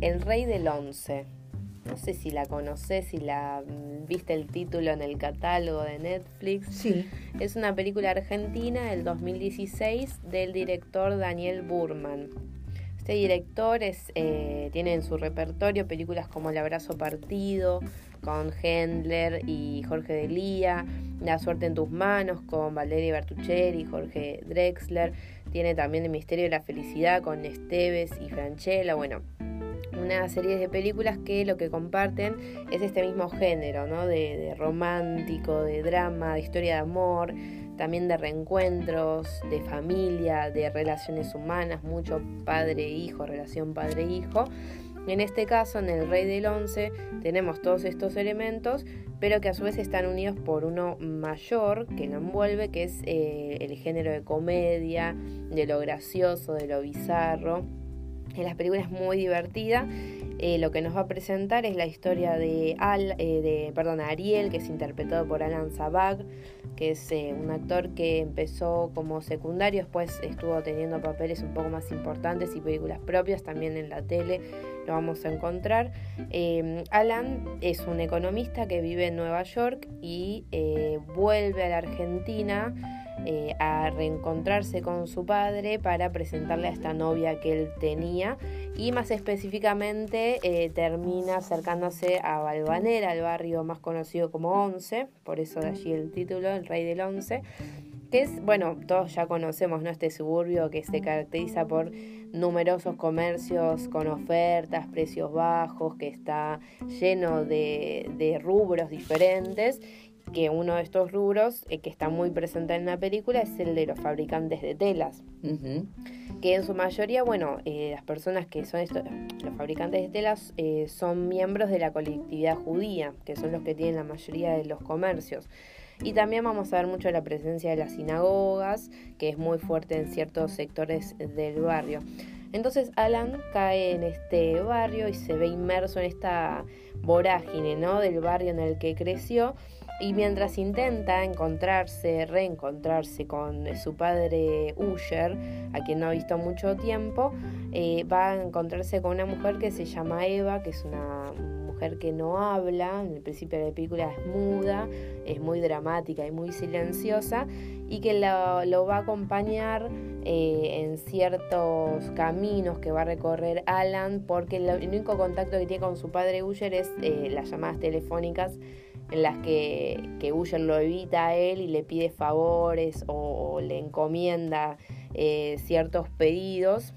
El Rey del Once. No sé si la conoces, si la mm, viste el título en el catálogo de Netflix. Sí. Es una película argentina del 2016 del director Daniel Burman. Este director es, eh, tiene en su repertorio películas como El abrazo partido, con Hendler y Jorge Delía, La suerte en tus manos con Valeria Bertuccelli y Jorge Drexler, tiene también El misterio de la felicidad con Esteves y Franchella, bueno, una serie de películas que lo que comparten es este mismo género, ¿no? De, romántico, de drama, de historia de amor, también de reencuentros, de familia, de relaciones humanas, mucho padre-hijo, relación padre-hijo. En este caso, en El Rey del Once, tenemos todos estos elementos, pero que a su vez están unidos por uno mayor que lo envuelve, que es eh, el género de comedia, de lo gracioso, de lo bizarro. En las películas es muy divertida. Eh, lo que nos va a presentar es la historia de, Al, eh, de perdón, Ariel, que es interpretado por Alan Zabag, que es eh, un actor que empezó como secundario, después estuvo teniendo papeles un poco más importantes y películas propias también en la tele, lo vamos a encontrar. Alan es un economista que vive en Nueva York y vuelve a la Argentina eh, a reencontrarse con su padre para presentarle a esta novia que él tenía y más específicamente eh, termina acercándose a Valvanera, el barrio más conocido como Once, por eso de allí el título, el rey del Once, que es, bueno, todos ya conocemos, ¿no? Este suburbio que se caracteriza por numerosos comercios con ofertas, precios bajos, que está lleno de, de rubros diferentes que uno de estos rubros eh, que está muy presente en la película es el de los fabricantes de telas. Que en su mayoría, bueno, eh, las personas que son estos, los fabricantes de telas eh, son miembros de la colectividad judía, que son los que tienen la mayoría de los comercios. Y también vamos a ver mucho la presencia de las sinagogas, que es muy fuerte en ciertos sectores del barrio. Entonces Alan cae en este barrio y se ve inmerso en esta vorágine ¿no? del barrio en el que creció y mientras intenta encontrarse, reencontrarse con su padre Usher, a quien no ha visto mucho tiempo, eh, va a encontrarse con una mujer que se llama Eva, que es una mujer que no habla, en el principio de la película es muda, es muy dramática y muy silenciosa, y que lo, va a acompañar eh, en ciertos caminos que va a recorrer Alan, porque el único contacto que tiene con su padre Usher es eh, las llamadas telefónicas en las que, que lo evita a él y le pide favores o, le encomienda eh, ciertos pedidos.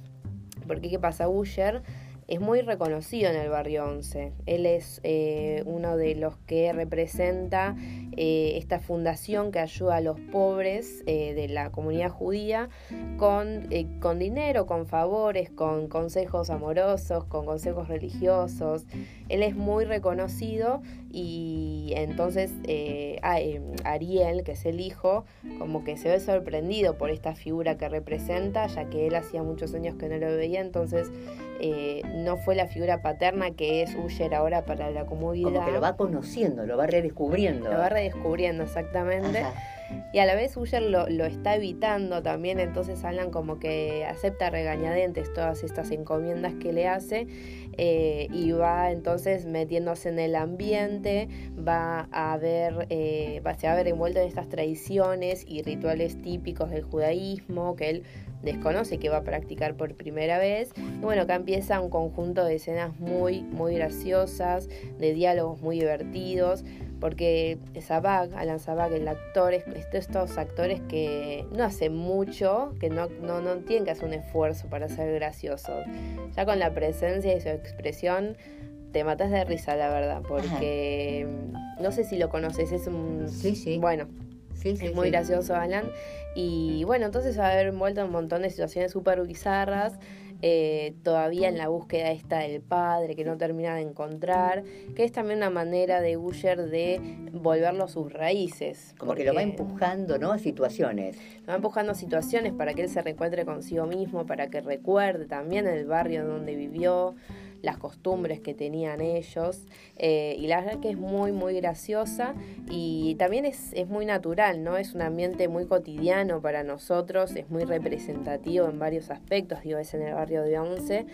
Porque ¿qué pasa? Usher es muy reconocido en el barrio 11. Él es eh, uno de los que representa eh, esta fundación que ayuda a los pobres eh, de la comunidad judía con, con dinero, con favores, con consejos amorosos, con consejos religiosos. Él es muy reconocido y entonces Ariel, que es el hijo, como que se ve sorprendido por esta figura que representa, ya que él hacía muchos años que no lo veía, entonces eh, no fue la figura paterna que es Uller ahora para la comunidad. Como que lo va conociendo, lo va redescubriendo. Lo va redescubriendo, exactamente. Y a la vez Uller lo, está evitando también, entonces Alan como que acepta regañadientes todas estas encomiendas que le hace eh, y va entonces metiéndose en el ambiente, va a ver, eh, va, se va a ver envuelto en estas tradiciones y rituales típicos del judaísmo que él desconoce que va a practicar por primera vez. Y bueno, acá empieza un conjunto de escenas muy, muy graciosas, de diálogos muy divertidos, porque Sabag, Alan Sabag, el actor, es estos actores que no hacen mucho, que no, no, no tienen que hacer un esfuerzo para ser graciosos. Ya con la presencia y su expresión te matas de risa, la verdad, porque no sé si lo conoces, es un... Sí, sí. Bueno, es muy gracioso Alan. Y bueno, entonces va a haber envuelto en un montón de situaciones súper bizarras. Eh, todavía en la búsqueda esta del padre que no termina de encontrar, que es también una manera de Usher de volverlo a sus raíces. Como que lo va empujando, ¿no? A situaciones. Lo va empujando a situaciones para que él se reencuentre consigo mismo, para que recuerde también el barrio donde vivió, las costumbres que tenían ellos. Eh, y la verdad que es muy, muy graciosa y también es, es muy natural, ¿no? Es un ambiente muy cotidiano para nosotros, es muy representativo en varios aspectos, digo, es en el barrio de Once,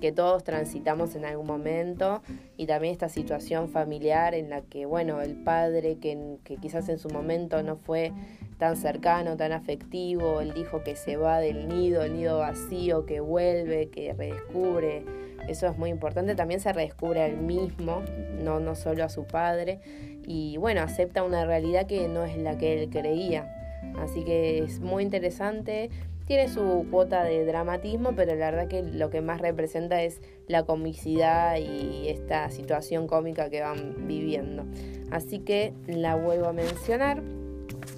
que todos transitamos en algún momento y también esta situación familiar en la que, bueno, el padre que, que quizás en su momento no fue tan cercano, tan afectivo, el hijo que se va del nido, el nido vacío, que vuelve, que redescubre. Eso es muy importante. También se redescubre a él mismo, no, no solo a su padre. Y bueno, acepta una realidad que no es la que él creía. Así que es muy interesante. Tiene su cuota de dramatismo, pero la verdad que lo que más representa es la comicidad y esta situación cómica que van viviendo. Así que la vuelvo a mencionar.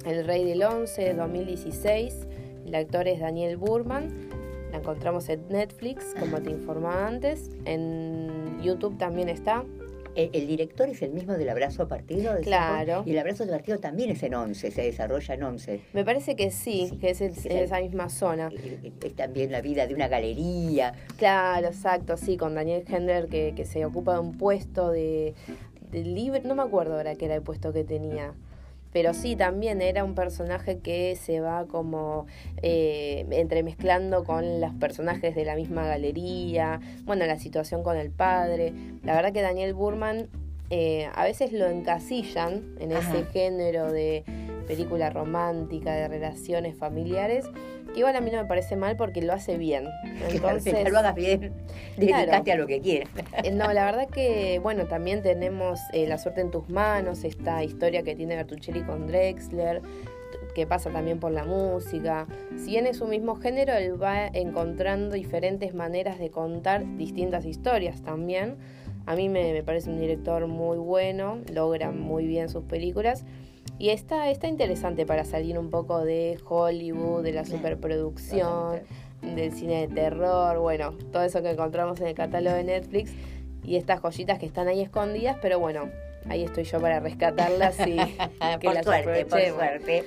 El Rey del Once, 2016. El actor es Daniel Burman. La encontramos en Netflix, como te informaba antes. En YouTube también está. El, director es el mismo del abrazo partido. De claro. Y el abrazo partido también es en 11, se desarrolla en 11. Me parece que sí, que es, esa misma zona. Es también la vida de una galería. Claro, exacto, sí, con Daniel Hendler que, que se ocupa de un puesto de, de libre, no me acuerdo ahora qué era el puesto que tenía pero sí también era un personaje que se va como eh, entremezclando con los personajes de la misma galería, bueno, la situación con el padre. La verdad que Daniel Burman eh, a veces lo encasillan en ese género de película romántica, de relaciones familiares, que igual a mí no me parece mal porque lo hace bien. Entonces, que lo hagas bien, dedicate a lo que quieras. Eh, no, la verdad que, bueno, también tenemos eh, La suerte en tus manos, esta historia que tiene Bertuccelli con Drexler, que pasa también por la música. Si bien es su mismo género, él va encontrando diferentes maneras de contar distintas historias también. A mí me, me parece un director muy bueno, logra muy bien sus películas. Y está, está interesante para salir un poco de Hollywood, de la superproducción, del cine de terror, bueno, todo eso que encontramos en el catálogo de Netflix y estas joyitas que están ahí escondidas, pero bueno, ahí estoy yo para rescatarlas y que por las suerte, Por suerte.